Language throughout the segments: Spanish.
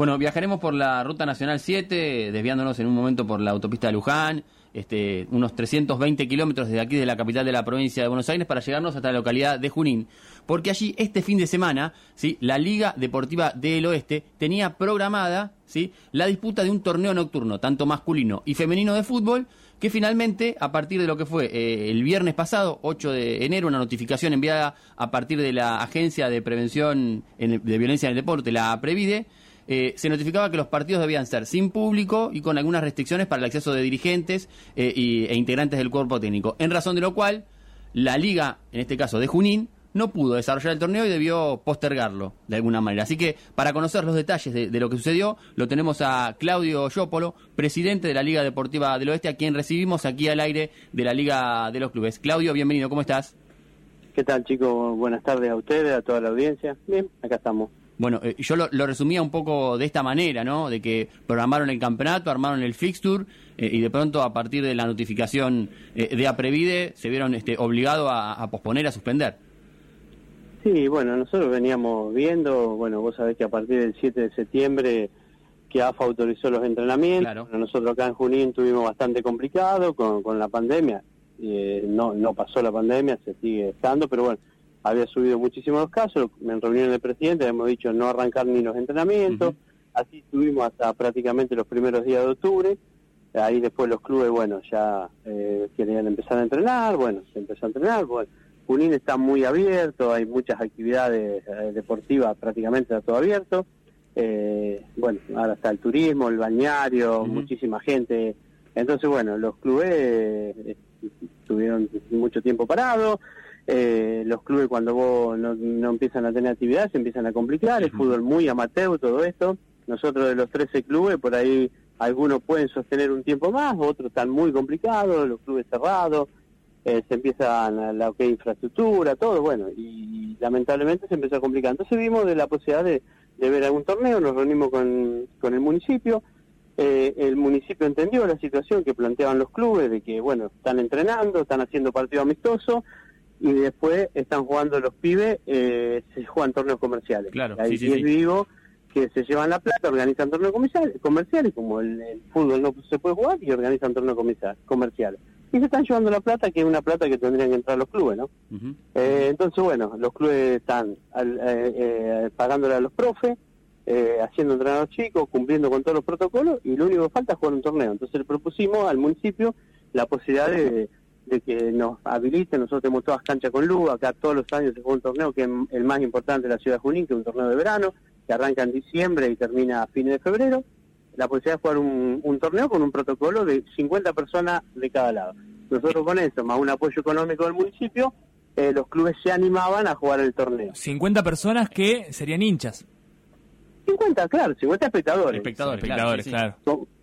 Bueno, viajaremos por la Ruta Nacional 7, desviándonos en un momento por la autopista de Luján, este, unos 320 kilómetros desde aquí, de la capital de la provincia de Buenos Aires, para llegarnos hasta la localidad de Junín. Porque allí, este fin de semana, ¿sí? la Liga Deportiva del Oeste tenía programada ¿sí? la disputa de un torneo nocturno, tanto masculino y femenino de fútbol, que finalmente, a partir de lo que fue eh, el viernes pasado, 8 de enero, una notificación enviada a partir de la Agencia de Prevención de Violencia en el Deporte, la Previde, eh, se notificaba que los partidos debían ser sin público y con algunas restricciones para el acceso de dirigentes eh, e integrantes del cuerpo técnico. En razón de lo cual, la liga, en este caso de Junín, no pudo desarrollar el torneo y debió postergarlo de alguna manera. Así que para conocer los detalles de, lo que sucedió, lo tenemos a Claudio Yópolo, presidente de la Liga Deportiva del Oeste, a quien recibimos aquí al aire de la Liga de los Clubes. Claudio, bienvenido, ¿cómo estás? ¿Qué tal chicos? Buenas tardes a ustedes, a toda la audiencia. Bien, acá estamos. Bueno, eh, yo lo, resumía un poco de esta manera, ¿no? De que programaron el campeonato, armaron el fixture eh, y de pronto a partir de la notificación eh, de Aprevide se vieron este, obligados a, posponer, a suspender. Sí, bueno, nosotros veníamos viendo, bueno, vos sabés que a partir del 7 de septiembre que AFA autorizó los entrenamientos, nosotros acá en Junín tuvimos bastante complicado con, con la pandemia, no, no pasó la pandemia, se sigue estando, pero bueno, había subido muchísimos casos, en reunión del presidente hemos dicho no arrancar ni los entrenamientos, así estuvimos hasta prácticamente los primeros días de octubre, ahí después los clubes, bueno, ya eh, querían empezar a entrenar, bueno, se empezó a entrenar, bueno, Junín está muy abierto, hay muchas actividades eh, deportivas, prácticamente está todo abierto, eh, bueno, ahora está el turismo, el bañario, muchísima gente, entonces bueno, los clubes estuvieron mucho tiempo parados, eh, los clubes cuando vos no, empiezan a tener actividad se empiezan a complicar, el fútbol muy amateur, todo esto. Nosotros de los 13 clubes, por ahí algunos pueden sostener un tiempo más, otros están muy complicados, los clubes cerrados, eh, se empiezan a la okay, infraestructura, todo, bueno, y, lamentablemente se empezó a complicar. Entonces vimos de la posibilidad de, ver algún torneo, nos reunimos con, con el municipio, eh, el municipio entendió la situación que planteaban los clubes, de que, bueno, están entrenando, están haciendo partido amistoso, y después están jugando los pibes, eh, se juegan torneos comerciales. Claro, Hay sí, sí, vivo que se llevan la plata, organizan torneos comerciales, comerciales como el, fútbol no se puede jugar, y organizan torneos comerciales. Y se están llevando la plata, que es una plata que tendrían que entrar los clubes, ¿no? eh, entonces, bueno, los clubes están eh, eh, pagándole a los profes, eh, haciendo entrenar a los chicos, cumpliendo con todos los protocolos, y lo único que falta es jugar un torneo. Entonces le propusimos al municipio la posibilidad de de que nos habiliten, nosotros tenemos todas canchas con luz, acá todos los años se juega un torneo que es el más importante de la ciudad de Junín, que es un torneo de verano, que arranca en diciembre y termina a fines de febrero, la posibilidad de jugar un, torneo con un protocolo de 50 personas de cada lado. Nosotros con eso, más un apoyo económico del municipio, eh, los clubes se animaban a jugar el torneo. 50 personas que serían hinchas. 50, claro, 50 espectadores. Espectadores, espectadores claro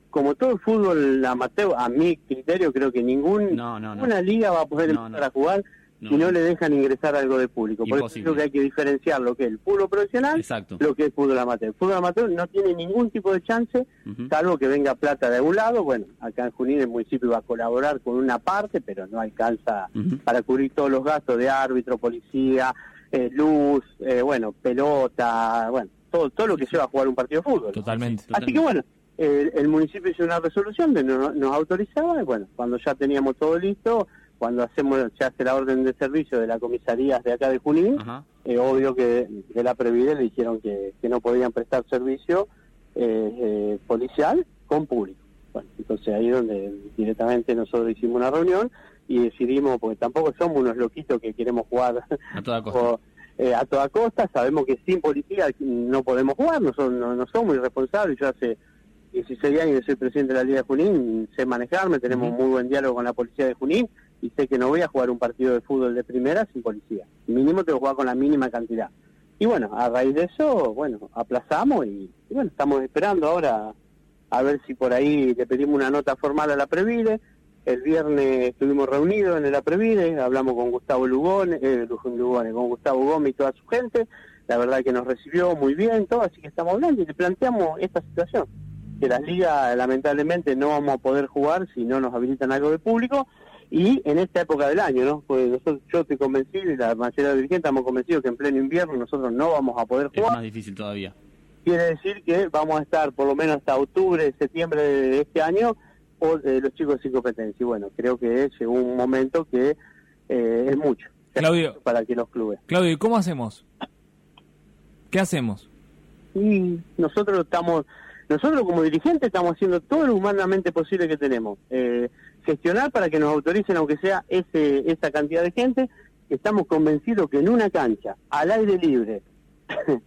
como todo el fútbol amateur, a mi criterio, creo que ningún, ninguna liga va a poder empezar a jugar si no le dejan ingresar algo de público. Por eso creo que hay que diferenciar lo que es el fútbol profesional lo que es fútbol amateur. El fútbol amateur no tiene ningún tipo de chance, salvo que venga plata de algún lado. Bueno, acá en Junín el municipio va a colaborar con una parte, pero no alcanza para cubrir todos los gastos de árbitro, policía, eh, luz, eh, bueno, pelota, bueno, todo, todo lo que lleva a jugar un partido de fútbol. Totalmente. Así que bueno, el, municipio hizo una resolución de no, nos autorizaba y bueno, cuando ya teníamos todo listo, cuando hacemos se hace la orden de servicio de la comisaría de acá de Junín, eh, obvio que de la Previde le dijeron que, no podían prestar servicio eh, eh, policial con público. Bueno, entonces ahí es donde directamente nosotros hicimos una reunión y decidimos, porque tampoco somos unos loquitos que queremos jugar a toda costa. a toda costa, sabemos que sin policía no podemos jugar, no, no, no somos irresponsables, yo hace 16 años soy presidente de la Liga de Junín, sé manejarme, tenemos muy buen diálogo con la policía de Junín y sé que no voy a jugar un partido de fútbol de primera sin policía. Mínimo tengo que jugar con la mínima cantidad. Y bueno, a raíz de eso, bueno, aplazamos y, bueno, estamos esperando ahora a ver si por ahí le pedimos una nota formal a la Previde. El viernes estuvimos reunidos en la Previde, hablamos con Gustavo Lugone, eh, Lugone, con Gustavo Gómez y toda su gente. La verdad que nos recibió muy bien, todo, así que estamos hablando y le planteamos esta situación que las ligas lamentablemente no vamos a poder jugar si no nos habilitan algo de público y en esta época del año, ¿no? Pues nosotros, yo estoy convencido y la mayoría de dirigentes estamos convencidos que en pleno invierno nosotros no vamos a poder jugar. Es más difícil todavía. quiere decir que vamos a estar por lo menos hasta octubre, septiembre de este año o los chicos sin competencia. Y bueno, creo que llegó un momento que es mucho. Claudio, para que los clubes. Claudio, ¿y cómo hacemos? ¿Qué hacemos? Y nosotros estamos, nosotros como dirigentes estamos haciendo todo lo humanamente posible que tenemos. Eh, gestionar para que nos autoricen, aunque sea ese, esa cantidad de gente. Estamos convencidos que en una cancha, al aire libre,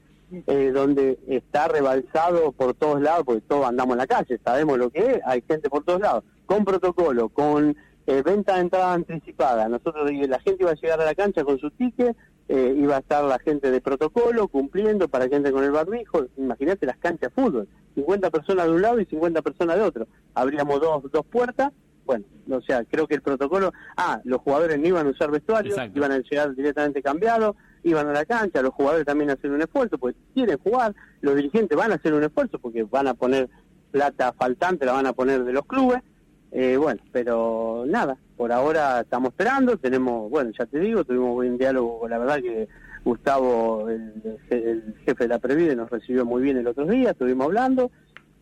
eh, donde está rebalsado por todos lados, porque todos andamos en la calle, sabemos lo que es, hay gente por todos lados, con protocolo, con eh, venta de entrada anticipada. Nosotros, la gente iba a llegar a la cancha con su ticket, eh, iba a estar la gente de protocolo cumpliendo para que entre con el barbijo. Imagínate las canchas de fútbol, 50 personas de un lado y 50 personas de otro. Habríamos dos, dos puertas. Bueno, o sea, creo que el protocolo, ah, los jugadores no iban a usar vestuario, iban a llegar directamente cambiados, iban a la cancha, los jugadores también hacen un esfuerzo, pues quieren jugar, los dirigentes van a hacer un esfuerzo porque van a poner plata faltante, la van a poner de los clubes, eh, bueno, pero nada, por ahora estamos esperando, tenemos, bueno, ya te digo, tuvimos buen diálogo, la verdad que Gustavo, el, jefe de la Previde, nos recibió muy bien el otro día, estuvimos hablando,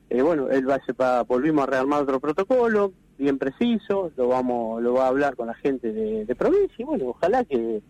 eh, bueno, él va a, volvimos a rearmar otro protocolo, bien preciso, lo vamos, lo va a hablar con la gente de, provincia, y bueno, ojalá que,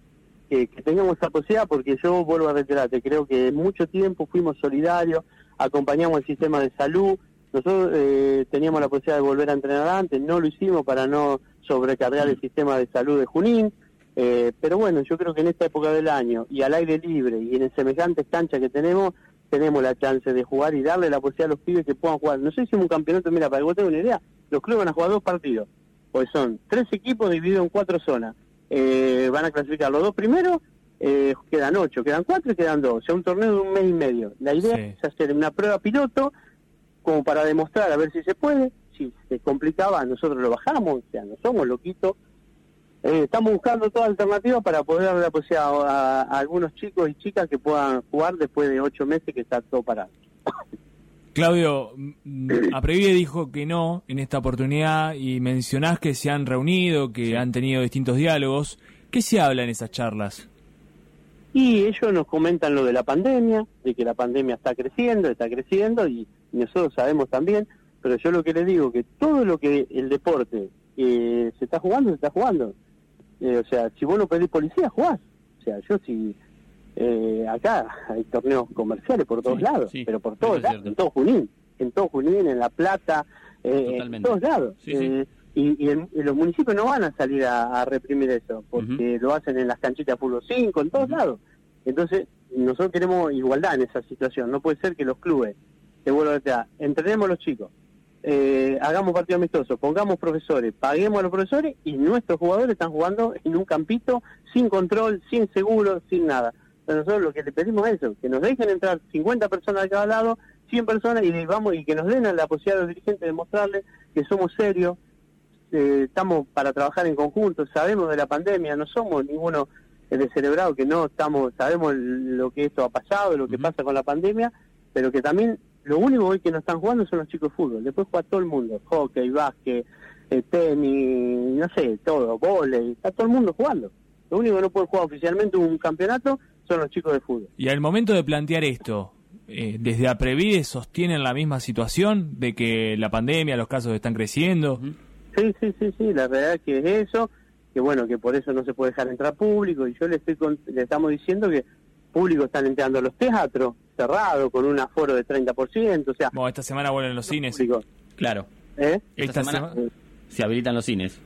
que, tengamos esa posibilidad, porque yo vuelvo a reiterarte, creo que mucho tiempo fuimos solidarios, acompañamos el sistema de salud, nosotros eh, teníamos la posibilidad de volver a entrenar antes, no lo hicimos para no sobrecargar el sistema de salud de Junín, eh, pero bueno, yo creo que en esta época del año y al aire libre y en el semejante cancha que tenemos, tenemos la chance de jugar y darle la posibilidad a los pibes que puedan jugar. No sé si un campeonato, mira, para que vos tengas una idea, los clubes van a jugar dos partidos, pues son tres equipos divididos en cuatro zonas. Eh, van a clasificar los dos primeros, quedan ocho, quedan cuatro y quedan dos, o sea, un torneo de un mes y medio. La idea es hacer una prueba piloto como para demostrar a ver si se puede, si se complicaba, nosotros lo bajamos, o sea, no somos loquitos. Eh, estamos buscando toda alternativa para poder dar la posibilidad a, algunos chicos y chicas que puedan jugar después de ocho meses que está todo parado. Claudio, Aprevide dijo que no en esta oportunidad y mencionás que se han reunido, que han tenido distintos diálogos. ¿Qué se habla en esas charlas? Y ellos nos comentan lo de la pandemia, de que la pandemia está creciendo, está creciendo y nosotros sabemos también, pero yo lo que les digo, que todo lo que el deporte eh, se está jugando, se está jugando. Eh, o sea, si vos no pedís policía, jugás. O sea, yo si... Eh, acá hay torneos comerciales por todos lados, pero por todos lados, en todo Junín, en todo Junín, en La Plata, en todos lados. y, los municipios no van a salir a, reprimir eso, porque lo hacen en las canchitas fútbol 5, en todos lados. Entonces, nosotros queremos igualdad en esa situación. No puede ser que los clubes te vuelvo a decir, entrenemos a los chicos, eh, hagamos partido amistoso, pongamos profesores, paguemos a los profesores y nuestros jugadores están jugando en un campito sin control, sin seguro, sin nada. nosotros lo que le pedimos es eso, que nos dejen entrar 50 personas de cada lado, 100 personas y vamos y que nos den la posibilidad a los dirigentes de mostrarles que somos serios, eh, estamos para trabajar en conjunto, sabemos de la pandemia, no somos ninguno descerebrado que no estamos, sabemos lo que esto ha pasado, lo que pasa con la pandemia, pero que también lo único hoy que no están jugando son los chicos de fútbol. Después juega todo el mundo. Hockey, básquet, eh, tenis, no sé, todo, volei. Está todo el mundo jugando. Lo único que no puede jugar oficialmente un campeonato son los chicos de fútbol. Y al momento de plantear esto, eh, ¿desde Aprevide sostienen la misma situación de que la pandemia, los casos están creciendo? Sí, sí, sí, sí. La realidad es que es eso. Que bueno, que por eso no se puede dejar entrar público. Y yo le, estoy le estamos diciendo que público están entrando a los teatros cerrados con un aforo de 30%, o sea... Bueno, esta semana vuelven los cines. Claro. ¿Eh? Esta, semana, se habilitan los cines.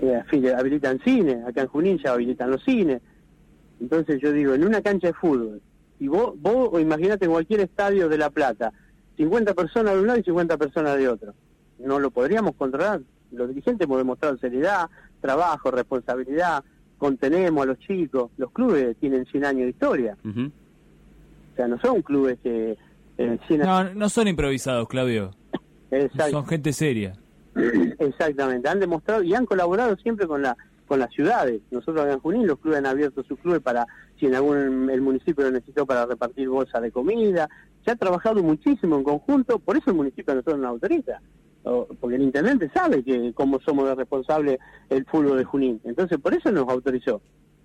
Eh, habilitan cines, acá en Junín ya habilitan los cines. Entonces yo digo, en una cancha de fútbol, y vos, vos imagínate en cualquier estadio de La Plata, 50 personas de un lado y 50 personas de otro. No lo podríamos controlar. Los dirigentes hemos demostrado seriedad, trabajo, responsabilidad, contenemos a los chicos. Los clubes tienen 100 años de historia. O sea, no son clubes que... Eh, no, no son improvisados, Claudio. Son gente seria. Exactamente, han demostrado y han colaborado siempre con la con las ciudades. Nosotros en Junín los clubes han abierto sus clubes para si en algún el municipio lo necesitó para repartir bolsas de comida. Se ha trabajado muchísimo en conjunto, por eso el municipio a nosotros nos autoriza porque el intendente sabe que cómo somos responsables el fútbol de Junín. Entonces, por eso nos autorizó.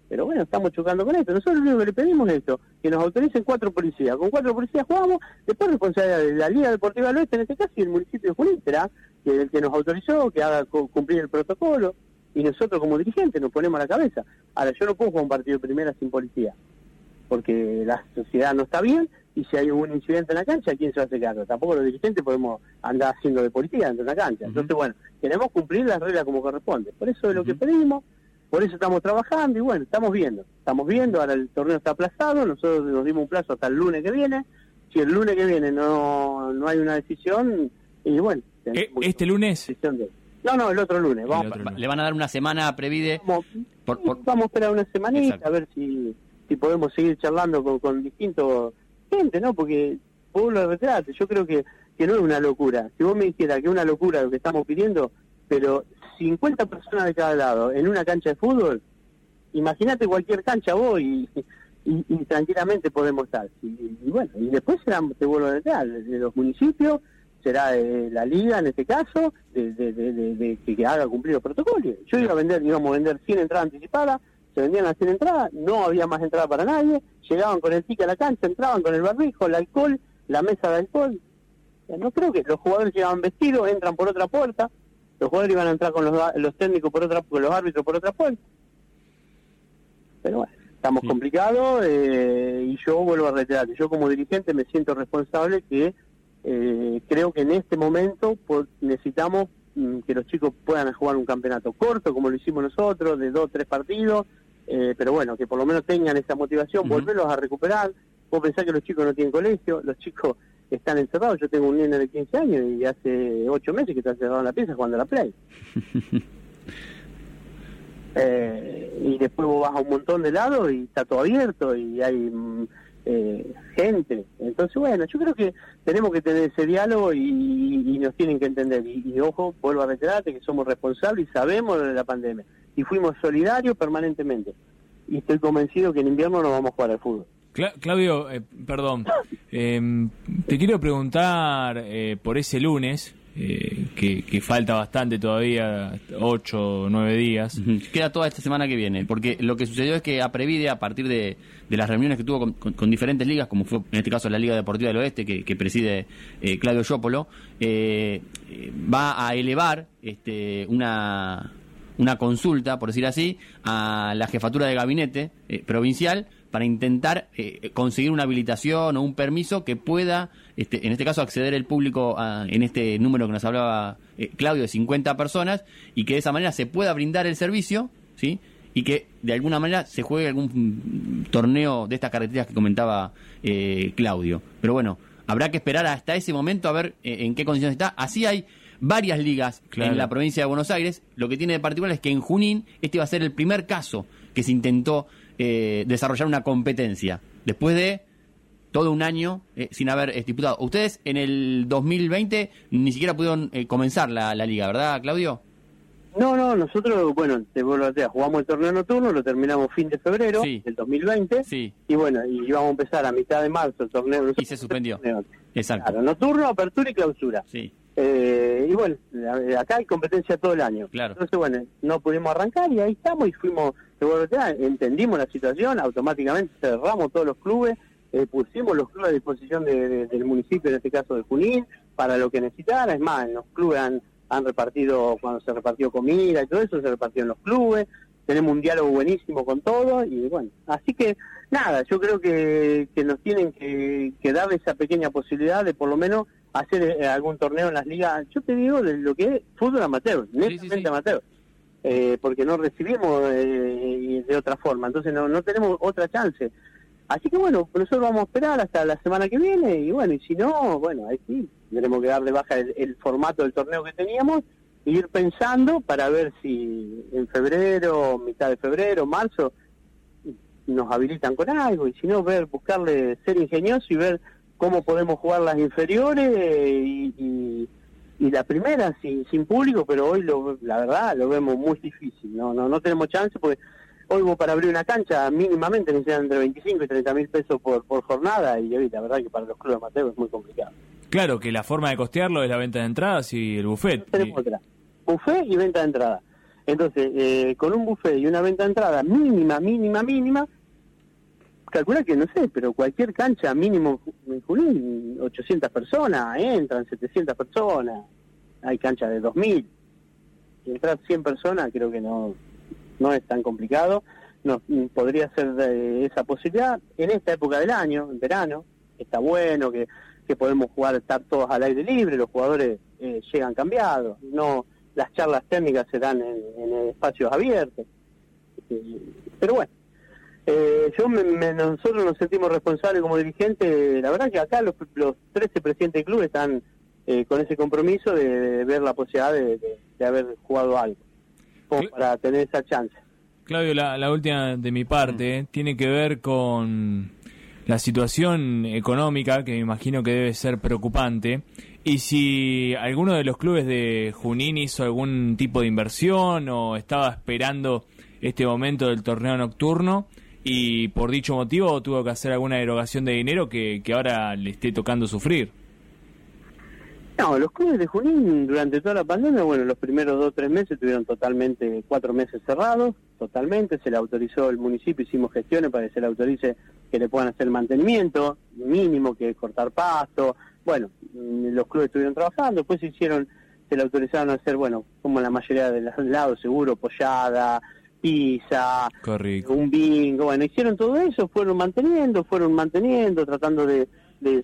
Pero bueno, estamos chocando con esto. Nosotros lo único que le pedimos es esto, que nos autoricen cuatro policías. Con cuatro policías jugamos, después responsabilidad de la Liga Deportiva del Oeste, en este caso, y el municipio de Junín será que el que nos autorizó, que haga cumplir el protocolo, y nosotros como dirigentes nos ponemos a la cabeza. Ahora, yo no puedo jugar un partido de primera sin policía, porque la sociedad no está bien, y si hay un incidente en la cancha, ¿quién se va a hacer cargo? Tampoco los dirigentes podemos andar haciendo de policía dentro de la cancha. Entonces, bueno, queremos cumplir las reglas como corresponde. Por eso es lo que pedimos, por eso estamos trabajando y bueno, estamos viendo. Estamos viendo, ahora el torneo está aplazado, nosotros nos dimos un plazo hasta el lunes que viene. Si el lunes que viene no, no hay una decisión, y bueno. ¿E-, ¿Este lunes? No, no, el otro lunes. Vamos Le van a dar una semana a Previde. Vamos, vamos a esperar una semanita a ver si, si podemos seguir charlando con, con distintos gente, ¿no? Porque vos lo retrate, yo creo que, que no es una locura. Si vos me dijeras que es una locura lo que estamos pidiendo, pero 50 personas de cada lado en una cancha de fútbol, imagínate cualquier cancha vos y, tranquilamente podemos estar. Y, bueno, y después será, te vuelvo a decir, de los municipios, será de la liga en este caso, de, que haga cumplir los protocolos. Yo iba a vender, íbamos a vender 100 entradas anticipadas, se vendían las 100 entradas, no había más entrada para nadie, llegaban con el ticket a la cancha, entraban con el barbijo, el alcohol, la mesa de alcohol. No creo que los jugadores llegaban vestidos, entran por otra puerta, los jugadores iban a entrar con los, técnicos por otra, con los árbitros por otra puerta. Pero bueno, estamos complicados eh, y yo vuelvo a reiterar, yo como dirigente me siento responsable que eh, creo que en este momento necesitamos mm, que los chicos puedan jugar un campeonato corto, como lo hicimos nosotros, de dos, tres partidos, eh, pero bueno, que por lo menos tengan esa motivación, volverlos a recuperar. Vos pensás que los chicos no tienen colegio, los chicos están encerrados. Yo tengo un nene de 15 años y hace 8 meses que está encerrado en la pieza jugando a la Play. eh, y después vos vas a un montón de lados y está todo abierto y hay mm, eh, gente. Entonces, bueno, yo creo que tenemos que tener ese diálogo y, nos tienen que entender. Y, y, ojo, vuelvo a reiterarte que somos responsables y sabemos de la pandemia y fuimos solidarios permanentemente. Y estoy convencido que en invierno no vamos a jugar al fútbol. Claudio, eh, perdón, em, te quiero preguntar eh, por ese lunes, eh, que, falta bastante todavía, ocho o nueve días. Queda toda esta semana que viene, porque lo que sucedió es que a Previde, a partir de, las reuniones que tuvo con, diferentes ligas, como fue en este caso la Liga Deportiva del Oeste, que, preside Claudio Yopolo, va a elevar este, una una consulta, por decir así, a la jefatura de gabinete eh, provincial para intentar eh, conseguir una habilitación o un permiso que pueda, este, en este caso, acceder el público a, en este número que nos hablaba eh, Claudio de 50 personas y que de esa manera se pueda brindar el servicio, ¿sí? Y que de alguna manera se juegue algún torneo de estas carreteras que comentaba Claudio. Pero bueno, habrá que esperar hasta ese momento a ver en qué condiciones está. Así hay varias ligas en la provincia de Buenos Aires. Lo que tiene de particular es que en Junín este va a ser el primer caso que se intentó eh, desarrollar una competencia. Después de todo un año eh, sin haber estipulado. Ustedes en el 2020 ni siquiera pudieron eh, comenzar la, liga, ¿verdad, Claudio? No, no, nosotros, bueno, te vuelvo a decir, jugamos el torneo nocturno, lo terminamos fin de febrero del 2020. Sí. Y bueno, y íbamos a empezar a mitad de marzo el torneo. Y se suspendió. Exacto. Claro, notturno, apertura y clausura. Sí. Eh, y bueno, acá hay competencia todo el año. Claro. Entonces, bueno, no pudimos arrancar y ahí estamos y fuimos, entendimos la situación, automáticamente cerramos todos los clubes, eh, pusimos los clubes a disposición del municipio, en este caso de Junín, para lo que necesitara. Es más, los clubes han, han repartido, cuando se repartió comida y todo eso, se repartió en los clubes. Tenemos un diálogo buenísimo con todos y bueno, así que nada, yo creo que, que nos tienen que, que dar esa pequeña posibilidad de por lo menos hacer eh, algún torneo en las ligas, yo te digo de lo que es fútbol amateur, netamente amateur, eh, porque no recibimos eh, de otra forma, entonces no, no tenemos otra chance. Así que bueno, nosotros vamos a esperar hasta la semana que viene y bueno, y si no, bueno, ahí sí, tenemos que dar de baja el, formato del torneo que teníamos e ir pensando para ver si en febrero, mitad de febrero, marzo, nos habilitan con algo y si no, ver, buscarle, ser ingenioso y ver cómo podemos jugar las inferiores y, y, la primera sin, sin público, pero hoy lo, la verdad lo vemos muy difícil, no no no tenemos chance porque hoy vos para abrir una cancha mínimamente necesitan entre 25 y 30 mil pesos por, por jornada y hoy la verdad que para los clubes Mateo es muy complicado. Claro, que la forma de costearlo es la venta de entradas y el buffet. tenemos otra, buffet y venta de entradas. Entonces, eh, con un buffet y una venta de entrada mínima, mínima, mínima, calcula que no sé, pero cualquier cancha mínimo en Junín, 800 personas, entran 700 personas, hay canchas de 2000. Si entrar 100 personas creo que no, no es tan complicado. No, podría ser esa posibilidad en esta época del año, en verano, está bueno que, que podemos jugar, estar todos al aire libre, los jugadores eh, llegan cambiados, no las charlas técnicas se dan en, espacios abiertos. Eh, pero bueno, eh, yo nosotros nos sentimos responsables como dirigentes, la verdad que acá los, los 13 presidentes del club están eh, con ese compromiso de, ver la posibilidad de, haber jugado algo, para tener esa chance. Claudio, la, última de mi parte mm. tiene que ver con la situación económica, que me imagino que debe ser preocupante, y si alguno de los clubes de Junín hizo algún tipo de inversión o estaba esperando este momento del torneo nocturno y por dicho motivo tuvo que hacer alguna erogación de dinero que, que ahora le esté tocando sufrir. No, los clubes de Junín durante toda la pandemia, bueno, los primeros dos o tres meses tuvieron totalmente, cuatro meses cerrados, totalmente, se le autorizó el municipio, hicimos gestiones para que se le autorice que le puedan hacer mantenimiento mínimo, que cortar pasto, bueno, mm, los clubes estuvieron trabajando, después se hicieron, se le autorizaron a hacer, bueno, como la mayoría de los lados, seguro, pollada, pizza, un bingo, bueno, hicieron todo eso, fueron manteniendo, fueron manteniendo, tratando de,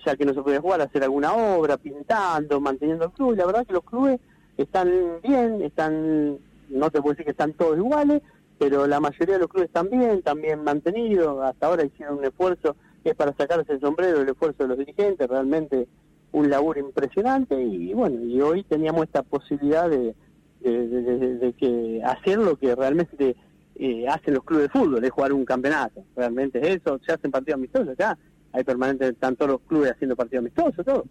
ya que no se podía jugar, hacer alguna obra, pintando, manteniendo el club, y la verdad que los clubes están bien, están, no te puedo decir que están todos iguales, pero la mayoría de los clubes están bien, también mantenidos, hasta ahora hicieron un esfuerzo, es para sacarse el sombrero, el esfuerzo de los dirigentes, realmente un laburo impresionante, y bueno, y hoy teníamos esta posibilidad de, de que hacer lo que realmente eh, hacen los clubes de fútbol, es jugar un campeonato. Realmente es eso, se hacen partidos amistosos acá. Hay permanente, están todos los clubes haciendo partidos amistosos, todo.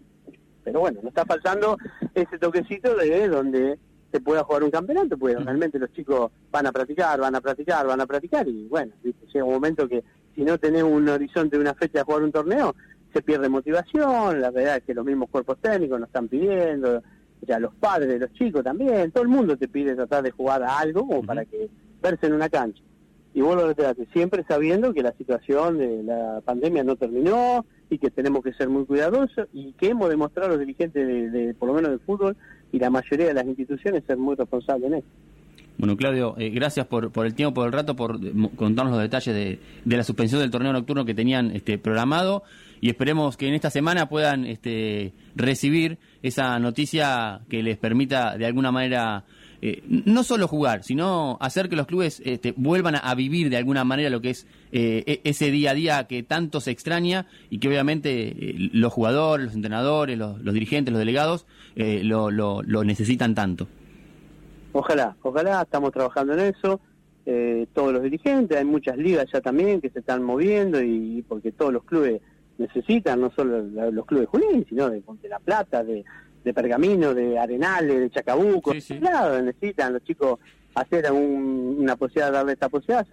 Pero bueno, nos está faltando ese toquecito de donde se pueda jugar un campeonato, porque realmente los chicos van a practicar, van a practicar, van a practicar y bueno, llega un momento que si no tenés un horizonte una fecha de jugar un torneo, se pierde motivación, la verdad es que los mismos cuerpos técnicos nos están pidiendo, ya los padres de los chicos también, todo el mundo te pide tratar de jugar a algo como para que verse en una cancha. Y vuelvo a reiterarte, siempre sabiendo que la situación de la pandemia no terminó y que tenemos que ser muy cuidadosos y que hemos demostrado los dirigentes, de, por lo menos del fútbol y la mayoría de las instituciones, ser muy responsables en eso. Bueno, Claudio, eh, gracias por, por el tiempo, por el rato, por contarnos los detalles de, de, la suspensión del torneo nocturno que tenían este, programado y esperemos que en esta semana puedan este, recibir esa noticia que les permita de alguna manera eh, no solo jugar, sino hacer que los clubes este, vuelvan a, vivir de alguna manera lo que es eh, e, ese día a día que tanto se extraña y que obviamente eh, los jugadores, los entrenadores, los, dirigentes, los delegados lo, lo, necesitan tanto. Ojalá, ojalá, estamos trabajando en eso. todos los dirigentes, hay muchas ligas ya también que se están moviendo y porque todos los clubes necesitan, no solo los clubes Junín, sino de la Plata, de, de Pergamino, de Arenales, de Chacabuco, Claro, necesitan los chicos hacer una posibilidad, darle esta posibilidad,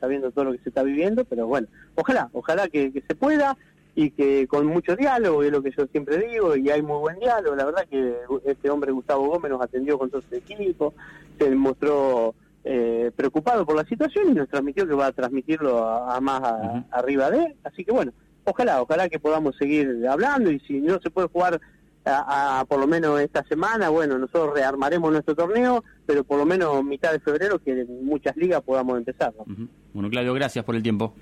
sabiendo todo lo que se está viviendo, pero bueno, ojalá, ojalá que, se pueda y que con mucho diálogo, es lo que yo siempre digo, y hay muy buen diálogo, la verdad que este hombre Gustavo Gómez nos atendió con todo su equipo, se mostró eh, preocupado por la situación y nos transmitió que va a transmitirlo a, más arriba de él, así que bueno, ojalá, ojalá que podamos seguir hablando y si no se puede jugar a, por lo menos esta semana, bueno, nosotros rearmaremos nuestro torneo, pero por lo menos mitad de febrero que en muchas ligas podamos empezar. Bueno, Claudio, gracias por el tiempo.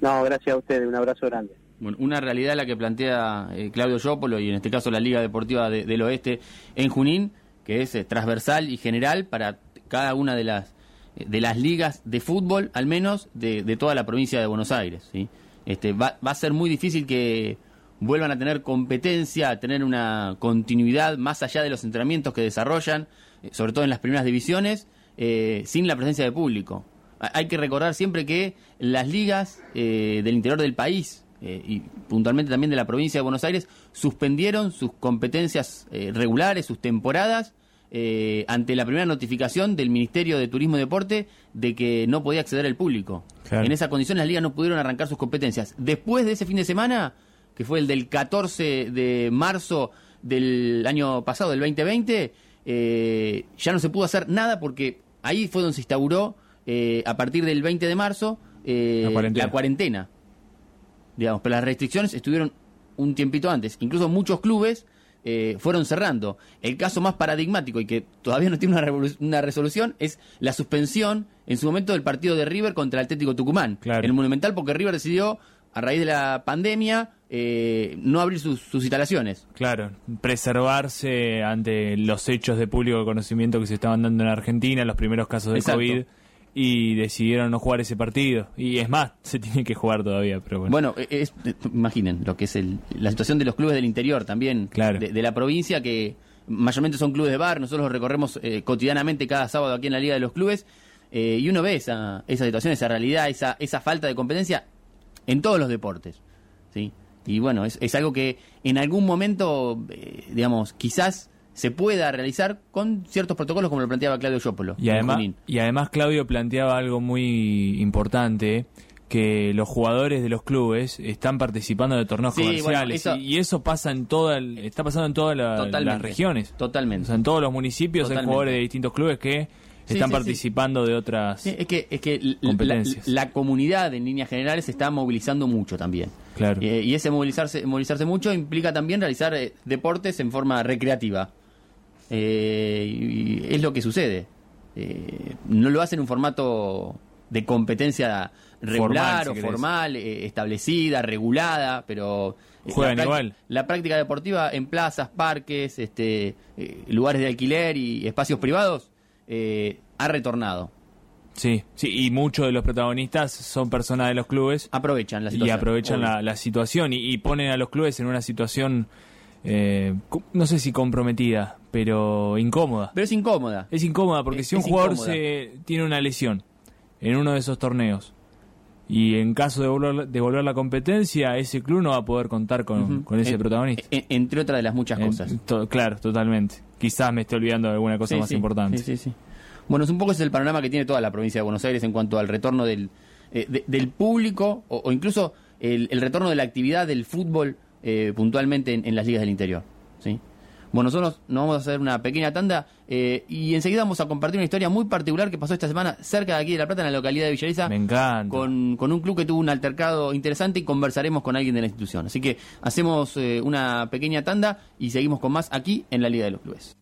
No, gracias a ustedes, un abrazo grande. Bueno, una realidad la que plantea eh, Claudio Yopolo y en este caso la Liga Deportiva del Oeste en Junín, que es eh, transversal y general para cada una de las eh, de las ligas de fútbol, al menos de, de toda la provincia de Buenos Aires. ¿sí? Este, va, va a ser muy difícil que vuelvan a tener competencia, a tener una continuidad más allá de los entrenamientos que desarrollan, eh, sobre todo en las primeras divisiones, eh, sin la presencia de público. Hay que recordar siempre que las ligas eh, del interior del país y puntualmente también de la provincia de Buenos Aires suspendieron sus competencias regulares, sus temporadas, ante la primera notificación del Ministerio de Turismo y Deporte de que no podía acceder el público. En esa condición las ligas no pudieron arrancar sus competencias. Después de ese fin de semana que fue el del 14 de marzo del año pasado, del 2020, eh, ya no se pudo hacer nada porque ahí fue donde se instauró, eh, a partir del 20 de marzo, la cuarentena. la, cuarentena. Digamos, pero las restricciones estuvieron un tiempito antes. Incluso muchos clubes eh, fueron cerrando. El caso más paradigmático y que todavía no tiene una, resolución es la suspensión en su momento del partido de River contra el Atlético Tucumán. El Monumental porque River decidió, a raíz de la pandemia, eh, no abrir sus, instalaciones. Claro, preservarse ante los hechos de público conocimiento que se estaban dando en Argentina, los primeros casos de COVID y decidieron no jugar ese partido. Y es más, se tiene que jugar todavía, pero bueno. Bueno, e-, es, imaginen lo que es el, la situación de los clubes del interior también, de, la provincia, que mayormente son clubes de bar, nosotros los recorremos eh, cotidianamente cada sábado aquí en la Liga de los Clubes, eh, y uno ve esa, esa situación, esa realidad, esa, esa falta de competencia en todos los deportes. ¿sí? Y bueno, es, es algo que en algún momento, eh, digamos, quizás se pueda realizar con ciertos protocolos como lo planteaba Claudio Yopolo. Y además, y además Claudio planteaba algo muy importante que los jugadores de los clubes están participando de torneos comerciales y eso pasa en toda está pasando en todas las regiones totalmente en todos los municipios hay jugadores de distintos clubes que están participando de otras es que es que la, comunidad en líneas generales se está movilizando mucho también. Claro. Eh, y ese movilizarse movilizarse mucho implica también realizar eh, deportes en forma recreativa. Eh, es lo que sucede. No lo hacen en un formato de competencia regular o formal, eh, establecida, regulada, pero juegan la igual. La práctica deportiva en plazas, parques, este, lugares de alquiler y espacios privados ha retornado. Sí, sí, y muchos de los protagonistas son personas de los clubes. Aprovechan la situación. Y aprovechan la, situación y, ponen a los clubes en una situación eh, no sé si comprometida, pero incómoda. Pero es incómoda. Es incómoda porque si un jugador se tiene una lesión en uno de esos torneos y en caso de volver, la competencia, ese club no va a poder contar con, ese protagonista. entre otras de las muchas cosas. claro, totalmente. Quizás me esté olvidando de alguna cosa más importante. Sí, sí, bueno, es un poco ese el panorama que tiene toda la provincia de Buenos Aires en cuanto al retorno del, eh, del público o, incluso el, el retorno de la actividad del fútbol eh, puntualmente en, las ligas del interior. Bueno, nosotros nos vamos a hacer una pequeña tanda eh, y enseguida vamos a compartir una historia muy particular que pasó esta semana cerca de aquí de La Plata, en la localidad de Villariza. Me encanta. Con, con un club que tuvo un altercado interesante y conversaremos con alguien de la institución. Así que hacemos eh, una pequeña tanda y seguimos con más aquí en la Liga de los Clubes.